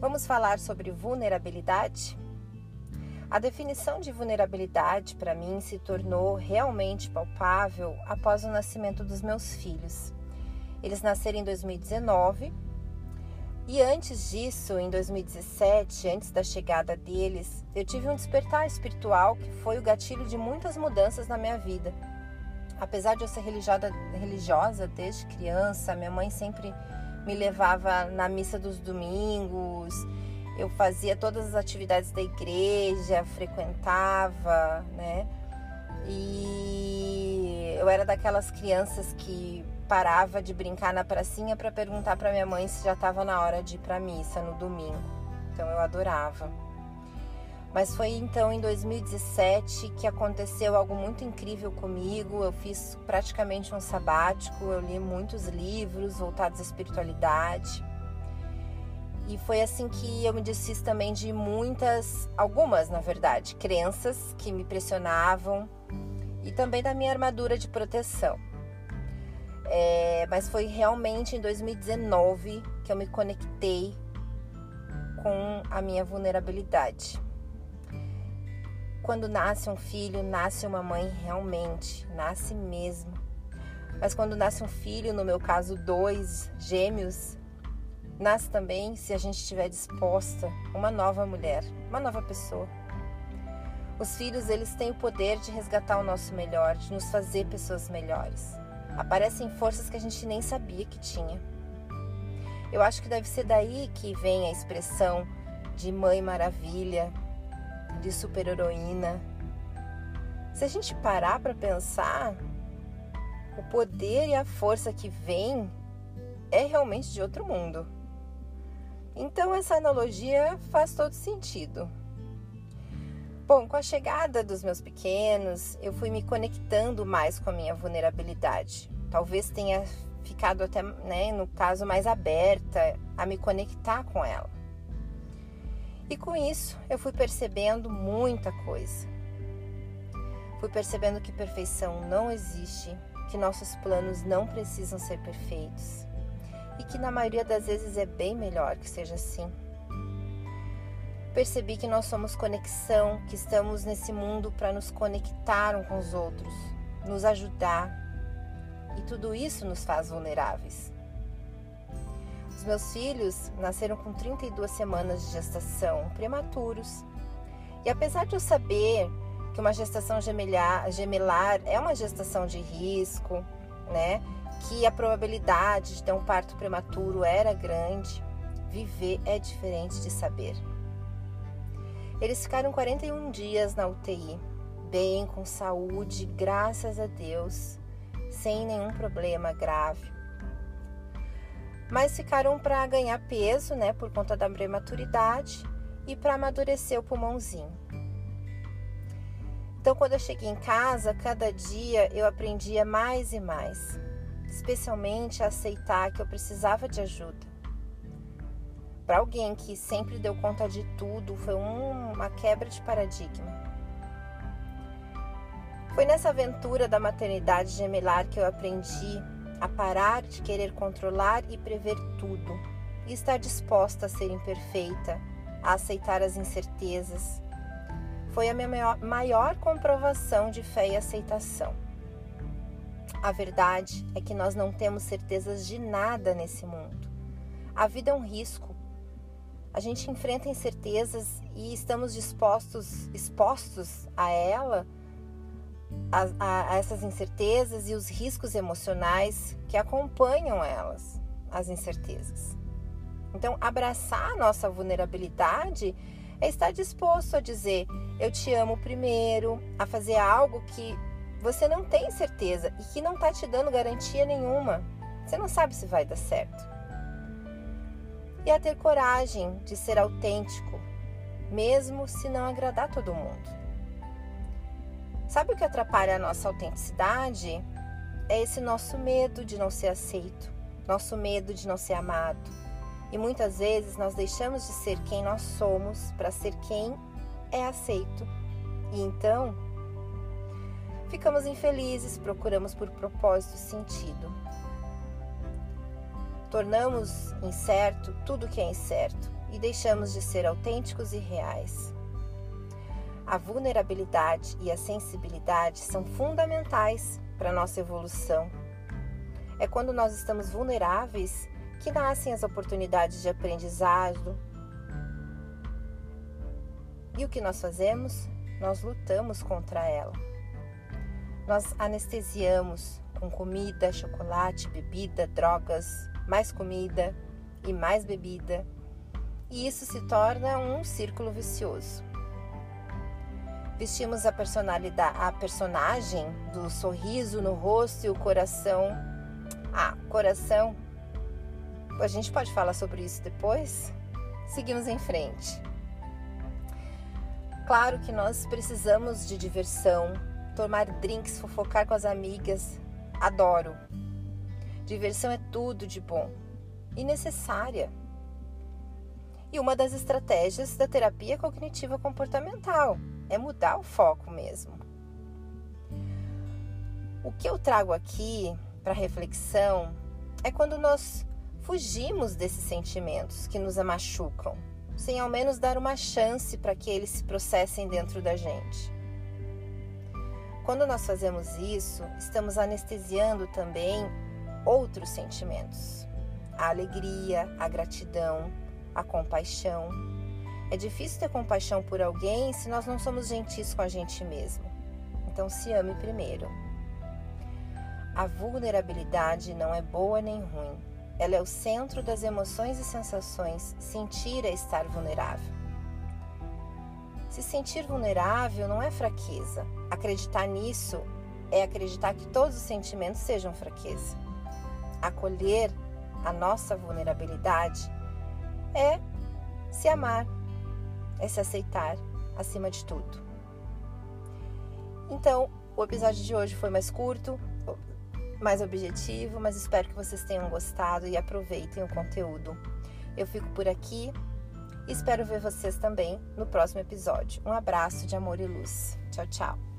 Vamos falar sobre vulnerabilidade? A definição de vulnerabilidade para mim se tornou realmente palpável após o nascimento dos meus filhos. Eles nasceram em 2019 e antes disso, em 2017, antes da chegada deles, eu tive um despertar espiritual que foi o gatilho de muitas mudanças na minha vida. Apesar de eu ser religiosa, religiosa desde criança, minha mãe sempre me levava na missa dos domingos, eu fazia todas as atividades da igreja, frequentava, né? E eu era daquelas crianças que parava de brincar na pracinha para perguntar para minha mãe se já estava na hora de ir para missa no domingo. Então eu adorava. Mas foi então em 2017 que aconteceu algo muito incrível comigo. Eu fiz praticamente um sabático, eu li muitos livros voltados à espiritualidade. E foi assim que eu me desfiz também de muitas, algumas na verdade, crenças que me pressionavam e também da minha armadura de proteção. É, mas foi realmente em 2019 que eu me conectei com a minha vulnerabilidade. Quando nasce um filho, nasce uma mãe realmente, nasce mesmo. Mas quando nasce um filho, no meu caso, dois gêmeos, nasce também, se a gente estiver disposta, uma nova mulher, uma nova pessoa. Os filhos, eles têm o poder de resgatar o nosso melhor, de nos fazer pessoas melhores. Aparecem forças que a gente nem sabia que tinha. Eu acho que deve ser daí que vem a expressão de mãe maravilha, de super-heroína. Se a gente parar para pensar, o poder e a força que vem é realmente de outro mundo. Então essa analogia faz todo sentido. Bom, com a chegada dos meus pequenos, eu fui me conectando mais com a minha vulnerabilidade. Talvez tenha ficado até, né, no caso, mais aberta a me conectar com ela. E com isso, eu fui percebendo muita coisa. Fui percebendo que perfeição não existe, que nossos planos não precisam ser perfeitos e que na maioria das vezes é bem melhor que seja assim. Percebi que nós somos conexão, que estamos nesse mundo para nos conectar uns com os outros, nos ajudar. E tudo isso nos faz vulneráveis. Os meus filhos nasceram com 32 semanas de gestação, prematuros. E apesar de eu saber que uma gestação gemelar, gemelar é uma gestação de risco, né? que a probabilidade de ter um parto prematuro era grande, viver é diferente de saber. Eles ficaram 41 dias na UTI, bem, com saúde, graças a Deus, sem nenhum problema grave. Mas ficaram para ganhar peso, né, por conta da prematuridade e para amadurecer o pulmãozinho. Então, quando eu cheguei em casa, cada dia eu aprendia mais e mais especialmente a aceitar que eu precisava de ajuda. Para alguém que sempre deu conta de tudo, foi um, uma quebra de paradigma. Foi nessa aventura da maternidade gemelar que eu aprendi a parar de querer controlar e prever tudo, e estar disposta a ser imperfeita, a aceitar as incertezas. Foi a minha maior, comprovação de fé e aceitação. A verdade é que nós não temos certezas de nada nesse mundo. A vida é um risco. A gente enfrenta incertezas e estamos dispostos, expostos a ela, a, a, essas incertezas e os riscos emocionais que acompanham elas, as incertezas. Então, abraçar a nossa vulnerabilidade é estar disposto a dizer: Eu te amo primeiro, a fazer algo que você não tem certeza e que não está te dando garantia nenhuma. Você não sabe se vai dar certo. E a ter coragem de ser autêntico, mesmo se não agradar todo mundo. Sabe o que atrapalha a nossa autenticidade? É esse nosso medo de não ser aceito, nosso medo de não ser amado. E muitas vezes nós deixamos de ser quem nós somos para ser quem é aceito. E então Ficamos infelizes, procuramos por propósito sentido. Tornamos incerto tudo que é incerto e deixamos de ser autênticos e reais. A vulnerabilidade e a sensibilidade são fundamentais para a nossa evolução. É quando nós estamos vulneráveis que nascem as oportunidades de aprendizado. E o que nós fazemos? Nós lutamos contra ela. Nós anestesiamos com comida, chocolate, bebida, drogas, mais comida e mais bebida. E isso se torna um círculo vicioso. Vestimos a personalidade, a personagem do sorriso no rosto e o coração. Ah, coração. A gente pode falar sobre isso depois? Seguimos em frente. Claro que nós precisamos de diversão, tomar drinks, fofocar com as amigas. Adoro. Diversão é tudo de bom e necessária. E uma das estratégias da terapia cognitiva comportamental é mudar o foco mesmo. O que eu trago aqui para reflexão é quando nós fugimos desses sentimentos que nos machucam, sem ao menos dar uma chance para que eles se processem dentro da gente. Quando nós fazemos isso, estamos anestesiando também outros sentimentos: a alegria, a gratidão, a compaixão, é difícil ter compaixão por alguém se nós não somos gentis com a gente mesmo. Então se ame primeiro. A vulnerabilidade não é boa nem ruim. Ela é o centro das emoções e sensações. Sentir é estar vulnerável. Se sentir vulnerável não é fraqueza. Acreditar nisso é acreditar que todos os sentimentos sejam fraqueza. Acolher a nossa vulnerabilidade é se amar, é se aceitar acima de tudo. Então, o episódio de hoje foi mais curto, mais objetivo, mas espero que vocês tenham gostado e aproveitem o conteúdo. Eu fico por aqui e espero ver vocês também no próximo episódio. Um abraço de amor e luz. Tchau, tchau.